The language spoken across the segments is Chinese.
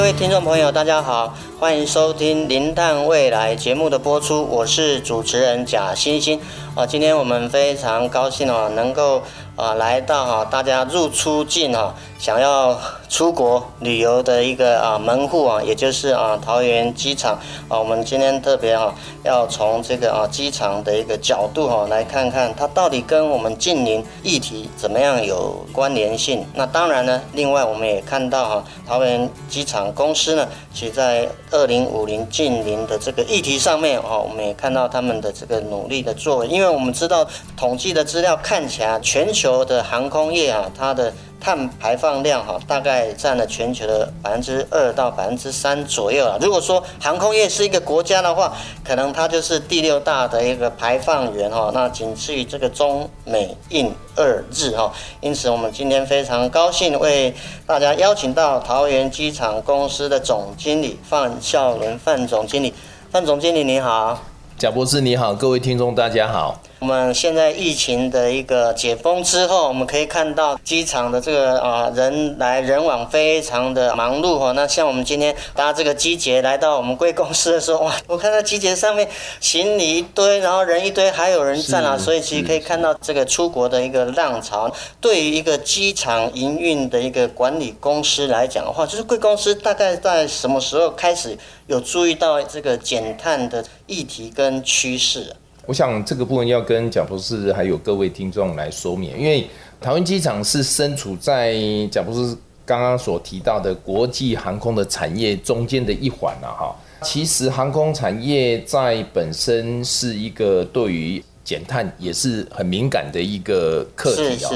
各位听众朋友，大家好，欢迎收听《零碳未来》节目的播出，我是主持人贾欣欣。啊，今天我们非常高兴哦，能够啊来到哈大家入出境哈，想要出国旅游的一个啊门户啊，也就是啊桃园机场啊。我们今天特别哈要从这个啊机场的一个角度哈来看看它到底跟我们近邻议题怎么样有关联性。那当然呢，另外我们也看到哈桃园机场公司呢，其在二零五零近邻的这个议题上面啊，我们也看到他们的这个努力的作为，因为我们知道统计的资料看起来，全球的航空业啊，它的碳排放量哈，大概占了全球的百分之二到百分之三左右啊。如果说航空业是一个国家的话，可能它就是第六大的一个排放源哈。那仅次于这个中美印俄日哈。因此，我们今天非常高兴为大家邀请到桃园机场公司的总经理范孝伦范总经理。范总经理你好，贾博士你好，各位听众大家好。我们现在疫情的一个解封之后，我们可以看到机场的这个啊人来人往非常的忙碌哈。那像我们今天搭这个机捷来到我们贵公司的时候，哇，我看到机捷上面行李一堆，然后人一堆，还有人站啊，所以其实可以看到这个出国的一个浪潮。对于一个机场营运的一个管理公司来讲的话，就是贵公司大概在什么时候开始有注意到这个减碳的议题跟趋势？我想这个部分要跟贾博士还有各位听众来说明，因为桃园机场是身处在贾博士刚刚所提到的国际航空的产业中间的一环了哈。其实航空产业在本身是一个对于减碳也是很敏感的一个课题啊。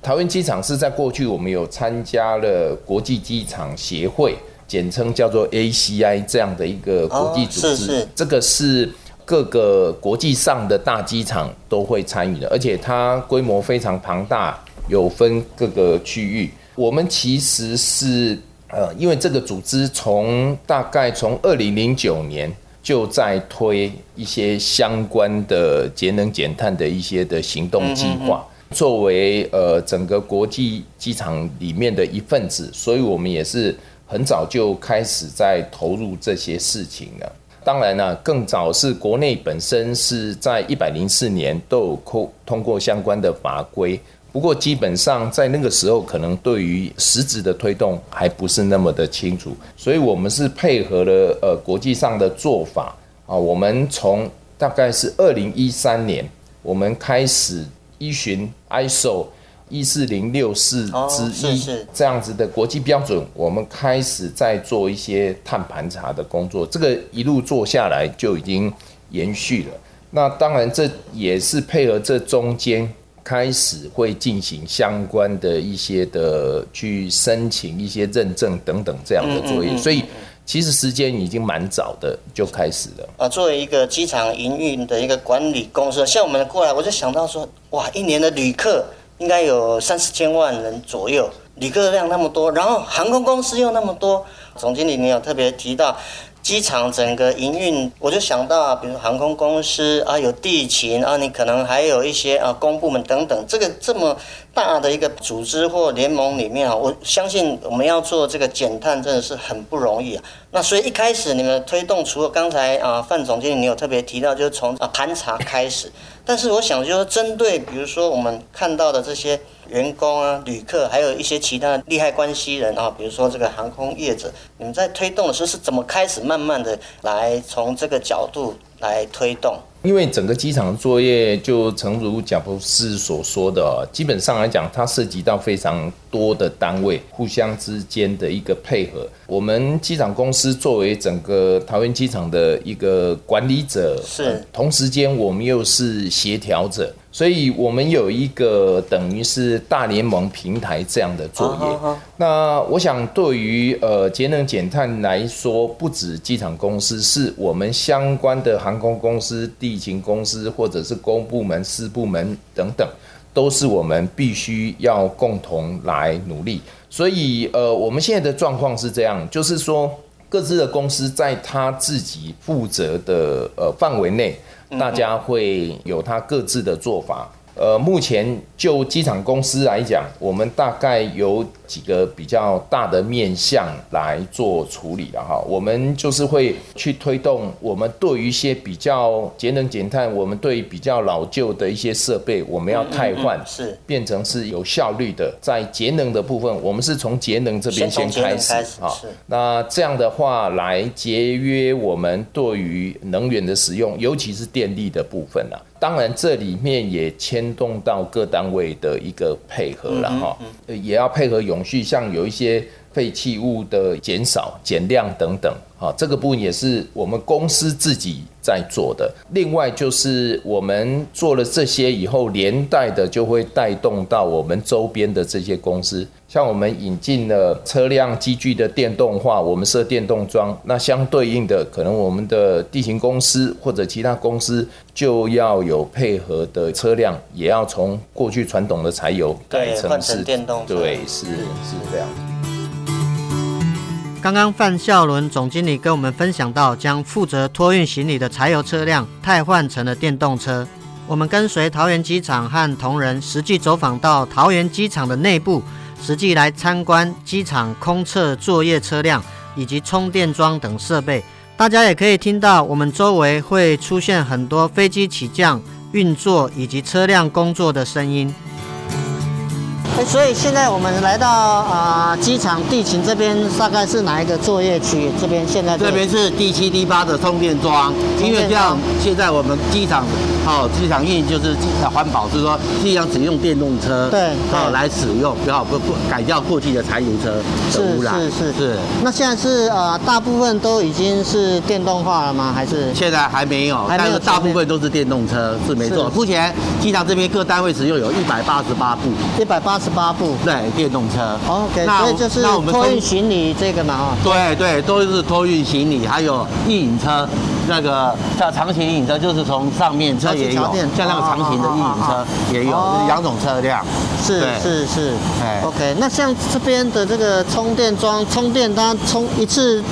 桃园机场是在过去我们有参加了国际机场协会，简称叫做 ACI 这样的一个国际组织，这个是。各个国际上的大机场都会参与的，而且它规模非常庞大，有分各个区域。我们其实是呃，因为这个组织从大概从二零零九年就在推一些相关的节能减碳的一些的行动计划，作为呃整个国际机场里面的一份子，所以我们也是很早就开始在投入这些事情了。当然呢，更早是国内本身是在一百零四年都有通通过相关的法规，不过基本上在那个时候，可能对于实质的推动还不是那么的清楚，所以我们是配合了呃国际上的做法啊，我们从大概是二零一三年，我们开始依循 ISO。一四零六四之一这样子的国际标准，我们开始在做一些碳盘查的工作。这个一路做下来就已经延续了。那当然，这也是配合这中间开始会进行相关的一些的去申请一些认证等等这样的作业。所以其实时间已经蛮早的就开始了。啊，作为一个机场营运的一个管理公司，像我们过来，我就想到说，哇，一年的旅客。应该有三四千万人左右，旅客量那么多，然后航空公司又那么多。总经理，你有特别提到机场整个营运，我就想到，比如航空公司啊，有地勤啊，你可能还有一些啊公部门等等，这个这么大的一个组织或联盟里面啊，我相信我们要做这个减碳真的是很不容易啊。那所以一开始你们推动，除了刚才啊范总经理你有特别提到，就是从啊盘查开始。但是我想，就是针对比如说我们看到的这些员工啊、旅客，还有一些其他的利害关系人啊，比如说这个航空业者，你们在推动的时候是怎么开始慢慢的来从这个角度来推动？因为整个机场作业，就诚如贾博士所说的，基本上来讲，它涉及到非常多的单位互相之间的一个配合。我们机场公司作为整个桃园机场的一个管理者，是同时间我们又是协调者，所以我们有一个等于是大联盟平台这样的作业。Uh. 那我想对于呃节能减碳来说，不止机场公司，是我们相关的航空公司、地勤公司，或者是公部门、私部门等等，都是我们必须要共同来努力。所以呃，我们现在的状况是这样，就是说各自的公司在他自己负责的呃范围内。大家会有他各自的做法。呃，目前就机场公司来讲，我们大概有几个比较大的面向来做处理的哈。我们就是会去推动我们对于一些比较节能减碳，我们对于比较老旧的一些设备，我们要汰换，是变成是有效率的。在节能的部分，我们是从节能这边先开始啊。那这样的话来节约我们对于能源的使用，尤其是电力的部分啊。当然，这里面也牵动到各单位的一个配合了哈，也要配合永续，像有一些废弃物的减少、减量等等。啊，这个部分也是我们公司自己在做的。另外就是我们做了这些以后，连带的就会带动到我们周边的这些公司。像我们引进了车辆机具的电动化，我们设电动桩，那相对应的，可能我们的地形公司或者其他公司就要有配合的车辆，也要从过去传统的柴油改成是电动。对，是是这样。刚刚范孝伦总经理跟我们分享到，将负责托运行李的柴油车辆汰换成了电动车。我们跟随桃园机场和同仁实际走访到桃园机场的内部，实际来参观机场空测作业车辆以及充电桩等设备。大家也可以听到，我们周围会出现很多飞机起降、运作以及车辆工作的声音。哎，所以现在我们来到啊机场地勤这边，大概是哪一个作业区？这边现在这边是第七第八的充电桩，因为这样现在我们机场哦，机场运营就是环保，就是说尽量只用电动车，对，哦来使用，不要不不改掉过去的柴油车的污染。是是是是。那现在是呃大部分都已经是电动化了吗？还是现在还没有？但是大部分都是电动车，是没错。目前机场这边各单位使用有一百八十八部，一百八十八部，对，电动车。OK，那所以就是托运行李这个嘛，哈。对对，都是托运行李，还有运营车，那个像长型运营车，就是从上面车也有，像那个长型的运营车也有，就是两种车辆。是是是，哎，OK，那像这边的这个充电桩，充电它充一次。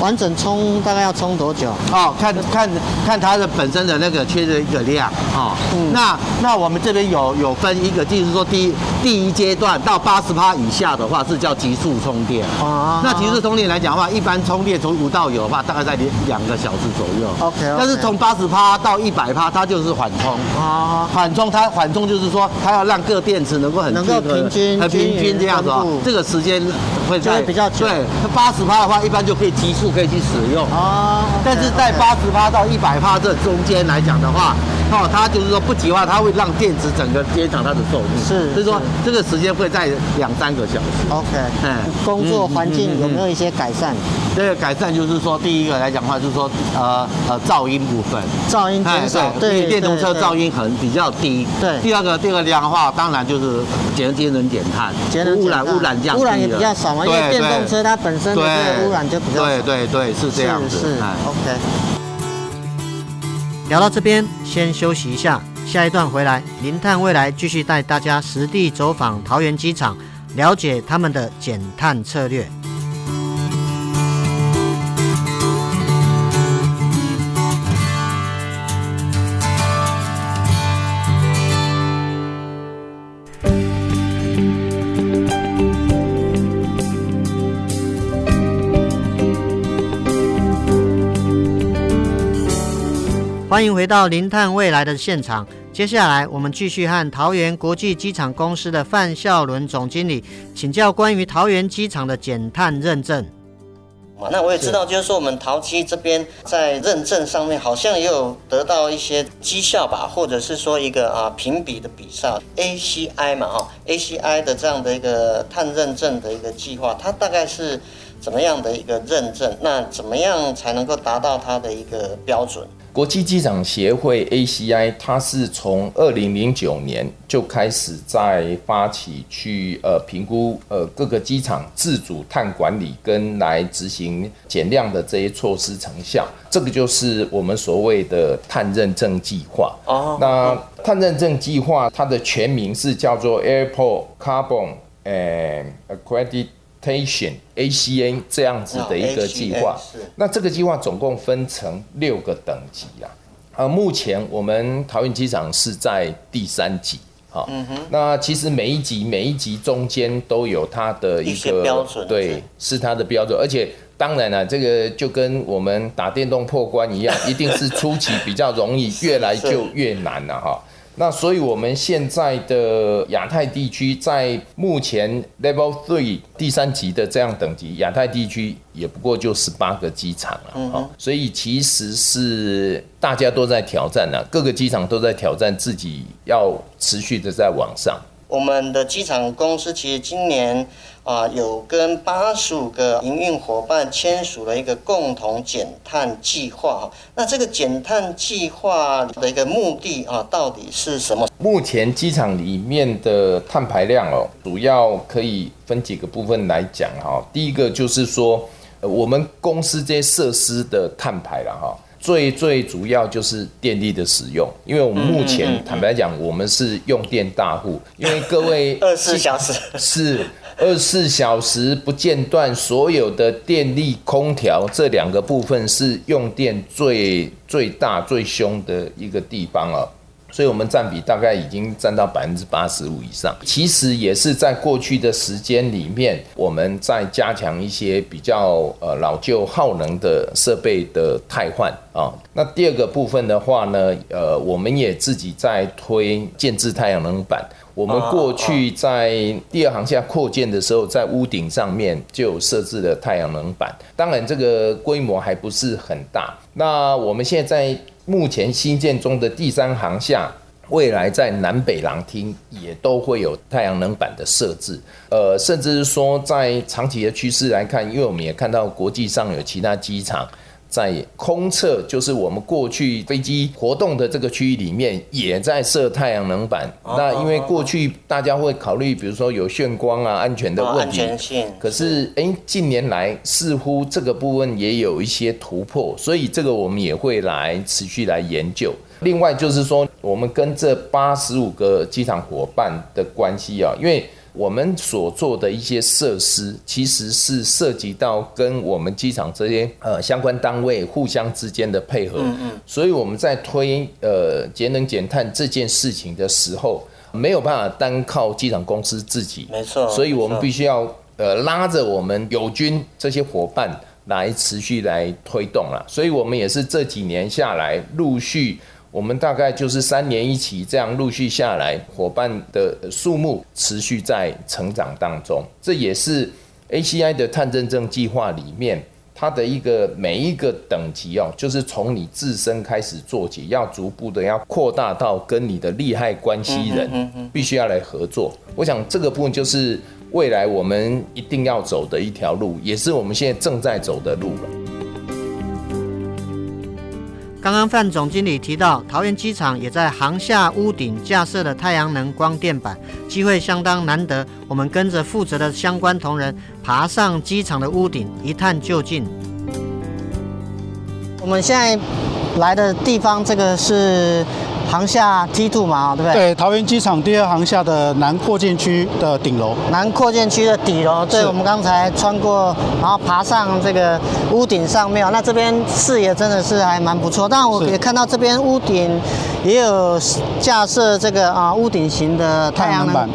完整充大概要充多久？哦，看看看它的本身的那个缺的一个量哦。嗯，那那我们这边有有分一个，就是说第一第一阶段到八十趴以下的话是叫急速充电。哦。那急速充电来讲的话，一般充电从无到有的话，大概在两两个小时左右。OK。但是从八十趴到一百趴，它就是缓冲。哦。缓冲它缓冲就是说，它要让各电池能够很能够平均很平均这样子哦。这个时间会在比较久。对，它八十趴的话，一般就可以急速。可以去使用。哦，但是在八十趴到一百帕这中间来讲的话，哦，它就是说不急的话，它会让电池整个延长它的寿命，是，所以说这个时间会在两三个小时。OK，嗯，工作环境有没有一些改善？这个改善就是说，第一个来讲的话，就是说呃呃噪音部分，噪音减少，对，电动车噪音很比较低。对，第二个第二个量的话，当然就是节节能减碳，节能污染污染降低，污染也比较少嘛，因为电动车它本身的这个污染就比较少。对对。对，是这样子。是，是，OK。聊到这边，先休息一下，下一段回来，零碳未来继续带大家实地走访桃园机场，了解他们的减碳策略。欢迎回到零碳未来的现场。接下来，我们继续和桃园国际机场公司的范孝伦总经理请教关于桃园机场的减碳认证。那我也知道，就是说我们桃机这边在认证上面好像也有得到一些绩效吧，或者是说一个啊评比的比赛，ACI 嘛哈，ACI 的这样的一个碳认证的一个计划，它大概是怎么样的一个认证？那怎么样才能够达到它的一个标准？国际机场协会 ACI，它是从二零零九年就开始在发起去呃评估呃各个机场自主碳管理跟来执行减量的这些措施成效，这个就是我们所谓的碳认证计划。哦，那碳认证计划它的全名是叫做 Airport Carbon and Accreditation。ACA 这样子的一个计划，那这个计划总共分成六个等级啊。呃，目前我们桃园机场是在第三级，哈。嗯哼。那其实每一级每一级中间都有它的一个标准，对，是它的标准。而且当然了，这个就跟我们打电动破关一样，一定是初期比较容易，越来就越难了哈。那所以，我们现在的亚太地区在目前 Level Three 第三级的这样等级，亚太地区也不过就十八个机场了，嗯，所以其实是大家都在挑战呢，各个机场都在挑战自己要持续的在往上。我们的机场公司其实今年啊，有跟八十五个营运伙伴签署了一个共同减碳计划。那这个减碳计划的一个目的啊，到底是什么？目前机场里面的碳排量哦，主要可以分几个部分来讲哈。第一个就是说，我们公司这些设施的碳排了哈。最最主要就是电力的使用，因为我们目前坦白讲，我们是用电大户，因为各位 二十四小时是二十四小时不间断，所有的电力、空调这两个部分是用电最最大、最凶的一个地方啊。所以，我们占比大概已经占到百分之八十五以上。其实也是在过去的时间里面，我们在加强一些比较呃老旧耗能的设备的汰换啊。那第二个部分的话呢，呃，我们也自己在推建置太阳能板。我们过去在第二航厦扩建的时候，在屋顶上面就设置了太阳能板。当然，这个规模还不是很大。那我们现在在目前新建中的第三航厦，未来在南北廊厅也都会有太阳能板的设置，呃，甚至是说在长期的趋势来看，因为我们也看到国际上有其他机场。在空侧，就是我们过去飞机活动的这个区域里面，也在设太阳能板。那因为过去大家会考虑，比如说有眩光啊、安全的问题。安全性。可是，哎，近年来似乎这个部分也有一些突破，所以这个我们也会来持续来研究。另外就是说，我们跟这八十五个机场伙伴的关系啊，因为。我们所做的一些设施，其实是涉及到跟我们机场这些呃相关单位互相之间的配合。嗯嗯。所以我们在推呃节能减碳这件事情的时候，没有办法单靠机场公司自己。没错。所以我们必须要呃拉着我们友军这些伙伴来持续来推动了。所以我们也是这几年下来陆续。我们大概就是三年一期这样陆续下来，伙伴的数目持续在成长当中。这也是 ACI 的碳认证计划里面它的一个每一个等级哦，就是从你自身开始做起，要逐步的要扩大到跟你的利害关系人必须要来合作。我想这个部分就是未来我们一定要走的一条路，也是我们现在正在走的路了。刚刚范总经理提到，桃园机场也在航厦屋顶架设了太阳能光电板，机会相当难得。我们跟着负责的相关同仁爬上机场的屋顶，一探究竟。我们现在来的地方，这个是。航下 T2 嘛，对不对？对，桃园机场第二航厦的南扩建区的顶楼。南扩建区的底楼，对，我们刚才穿过，然后爬上这个屋顶上面，那这边视野真的是还蛮不错。但我也看到这边屋顶也有架设这个啊屋顶型的太阳能板。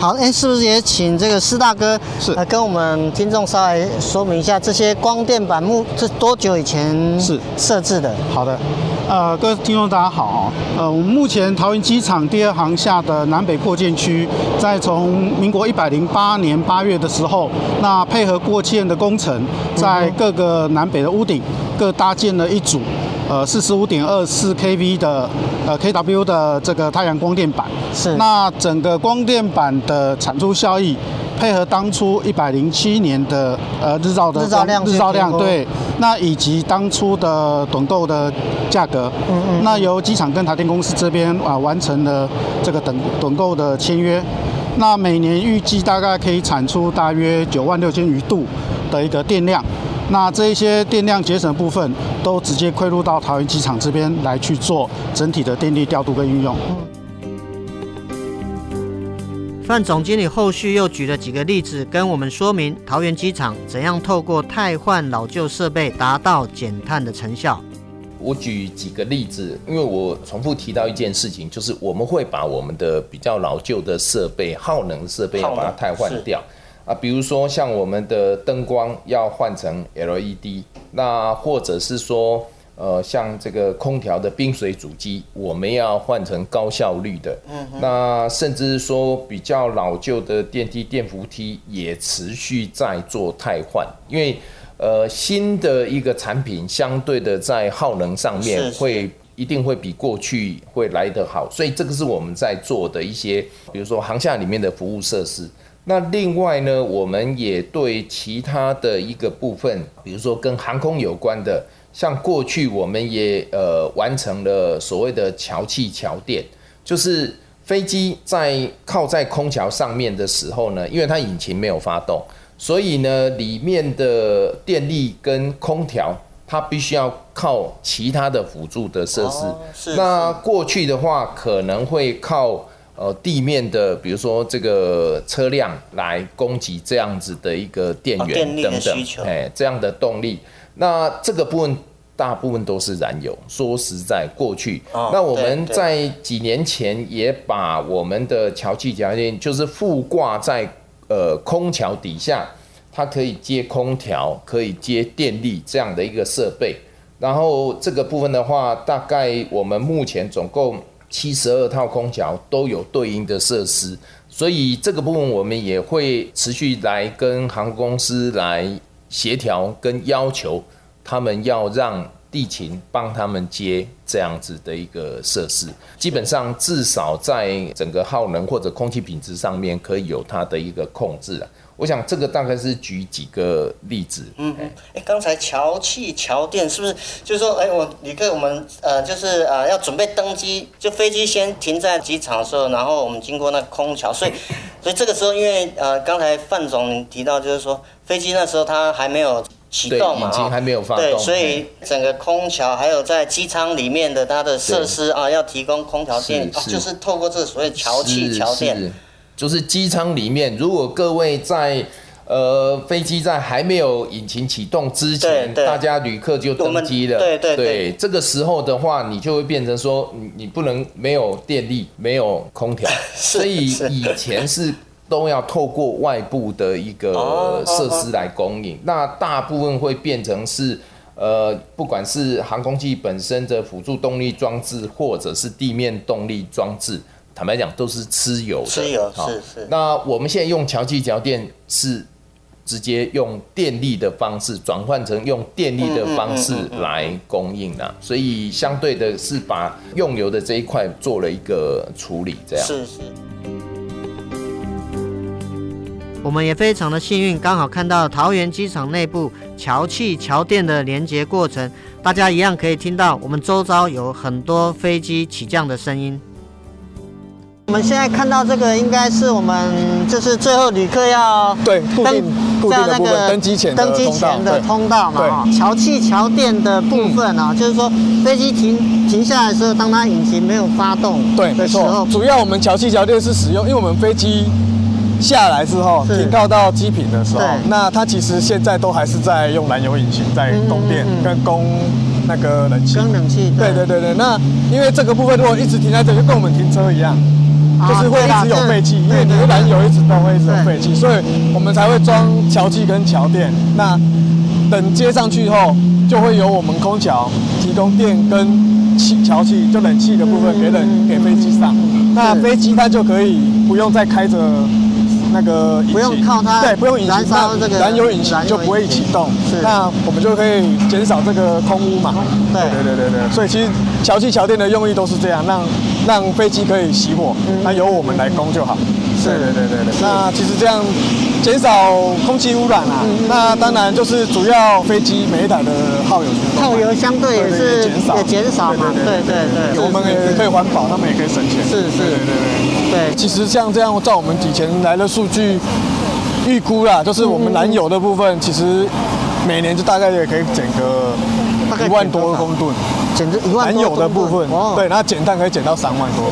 好，哎，是不是也请这个施大哥是来跟我们听众稍微说明一下这些光电板木是多久以前是设置的？好的。呃，各位听众大家好，呃，我们目前桃园机场第二航厦的南北扩建区，在从民国一百零八年八月的时候，那配合扩建的工程，在各个南北的屋顶各搭建了一组呃四十五点二四 kV 的呃 kW 的这个太阳光电板。是。那整个光电板的产出效益，配合当初一百零七年的呃日照的日照量，日照量对，那以及当初的趸购的价格，嗯嗯，那由机场跟台电公司这边啊、呃、完成了这个趸趸购的签约。那每年预计大概可以产出大约九万六千余度的一个电量，那这一些电量节省部分都直接汇入到桃园机场这边来去做整体的电力调度跟运用。范总经理后续又举了几个例子，跟我们说明桃园机场怎样透过汰换老旧设备达到减碳的成效。我举几个例子，因为我重复提到一件事情，就是我们会把我们的比较老旧的设备、耗能设备把它汰换掉啊，比如说像我们的灯光要换成 LED，那或者是说呃像这个空调的冰水主机，我们要换成高效率的，嗯，那甚至是说比较老旧的电梯、电扶梯也持续在做汰换，因为。呃，新的一个产品相对的在耗能上面会一定会比过去会来得好，所以这个是我们在做的一些，比如说航厦里面的服务设施。那另外呢，我们也对其他的一个部分，比如说跟航空有关的，像过去我们也呃完成了所谓的桥气桥电，就是飞机在靠在空桥上面的时候呢，因为它引擎没有发动。所以呢，里面的电力跟空调，它必须要靠其他的辅助的设施。哦、是是。那过去的话，可能会靠呃地面的，比如说这个车辆来供给这样子的一个电源等等，哎、哦，这样的动力。那这个部分大部分都是燃油。说实在，过去，哦、那我们在几年前也把我们的桥气桥电，就是附挂在。呃，空桥底下，它可以接空调，可以接电力这样的一个设备。然后这个部分的话，大概我们目前总共七十二套空调都有对应的设施，所以这个部分我们也会持续来跟航空公司来协调跟要求，他们要让地勤帮他们接这样子的一个设施，基本上至少在整个耗能或者空气品质上面可以有它的一个控制啊。我想这个大概是举几个例子。嗯，哎，刚才桥气桥电是不是就是说，哎，我旅客我们呃就是呃要准备登机，就飞机先停在机场的时候，然后我们经过那空桥，所以 所以这个时候因为呃刚才范总提到就是说飞机那时候它还没有。启动嘛，引擎还没有发动，对，所以整个空调还有在机舱里面的它的设施啊，要提供空调电，就是透过这所谓桥气桥电，就是机舱里面，如果各位在呃飞机在还没有引擎启动之前，大家旅客就登机了，对对对，这个时候的话，你就会变成说，你你不能没有电力，没有空调，所以以前是。都要透过外部的一个设施来供应，那大部分会变成是，呃，不管是航空器本身的辅助动力装置，或者是地面动力装置，坦白讲都是吃油的。吃油是是。那我们现在用桥气桥电是直接用电力的方式转换成用电力的方式来供应的，所以相对的是把用油的这一块做了一个处理，这样。是是。我们也非常的幸运，刚好看到桃园机场内部桥气桥电的连接过程，大家一样可以听到我们周遭有很多飞机起降的声音。我们现在看到这个，应该是我们就是最后旅客要对固定固定的部分登机前登机前的通道嘛，桥气桥电的部分啊，就是说飞机停停下来的时候，当它引擎没有发动，对，没错，主要我们桥气桥电是使用，因为我们飞机。下来之后停靠到机坪的时候，那它其实现在都还是在用燃油引擎在供电跟供那个冷气。供冷气。对对对对，那因为这个部分如果一直停在这，就跟我们停车一样，就是会一直有废气，因为你的燃油一直都会一直有废气，所以我们才会装桥气跟桥电。那等接上去以后，就会由我们空桥提供电跟气桥气，就冷气的部分给冷给飞机上，那飞机它就可以不用再开着。那个不用靠它对，不用引擎，燃烧这个燃油引擎就不会启动，是，那我们就可以减少这个空污嘛。对。对对对对，所以其实桥气桥电的用意都是这样，让让飞机可以熄火，那由我们来供就好。是。对对对对。那其实这样减少空气污染啊，那当然就是主要飞机每一台的耗油，耗油相对也是减少，也减少嘛。对对对，我们也可以环保，他们也可以省钱。是是，对对对对。其实像这样，照我们以前来的数据预估啦，就是我们燃油的部分，其实每年就大概也可以减个一万多公吨，减这一万多公吨。燃油的部分，哦对，然后减碳可以减到三万多。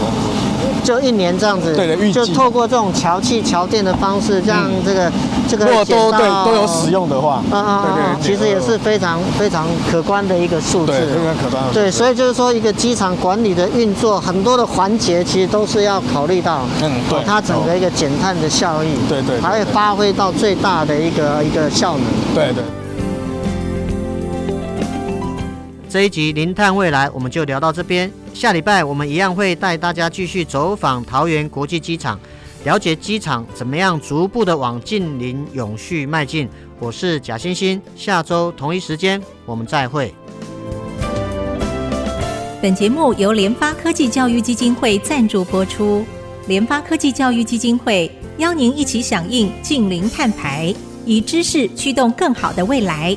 就一年这样子，对的，预计就透过这种桥气桥电的方式，让这个这个如果都对都有使用的话，啊啊，对对，其实也是非常非常可观的一个数字，对，非常可观。对，所以就是说，一个机场管理的运作，很多的环节其实都是要考虑到，嗯，对，它整个一个减碳的效益，对对，还会发挥到最大的一个一个效能，对对。这一集《零碳未来》我们就聊到这边。下礼拜我们一样会带大家继续走访桃园国际机场，了解机场怎么样逐步的往近零永续迈进。我是贾欣欣，下周同一时间我们再会。本节目由联发科技教育基金会赞助播出。联发科技教育基金会邀您一起响应近零碳排，以知识驱动更好的未来。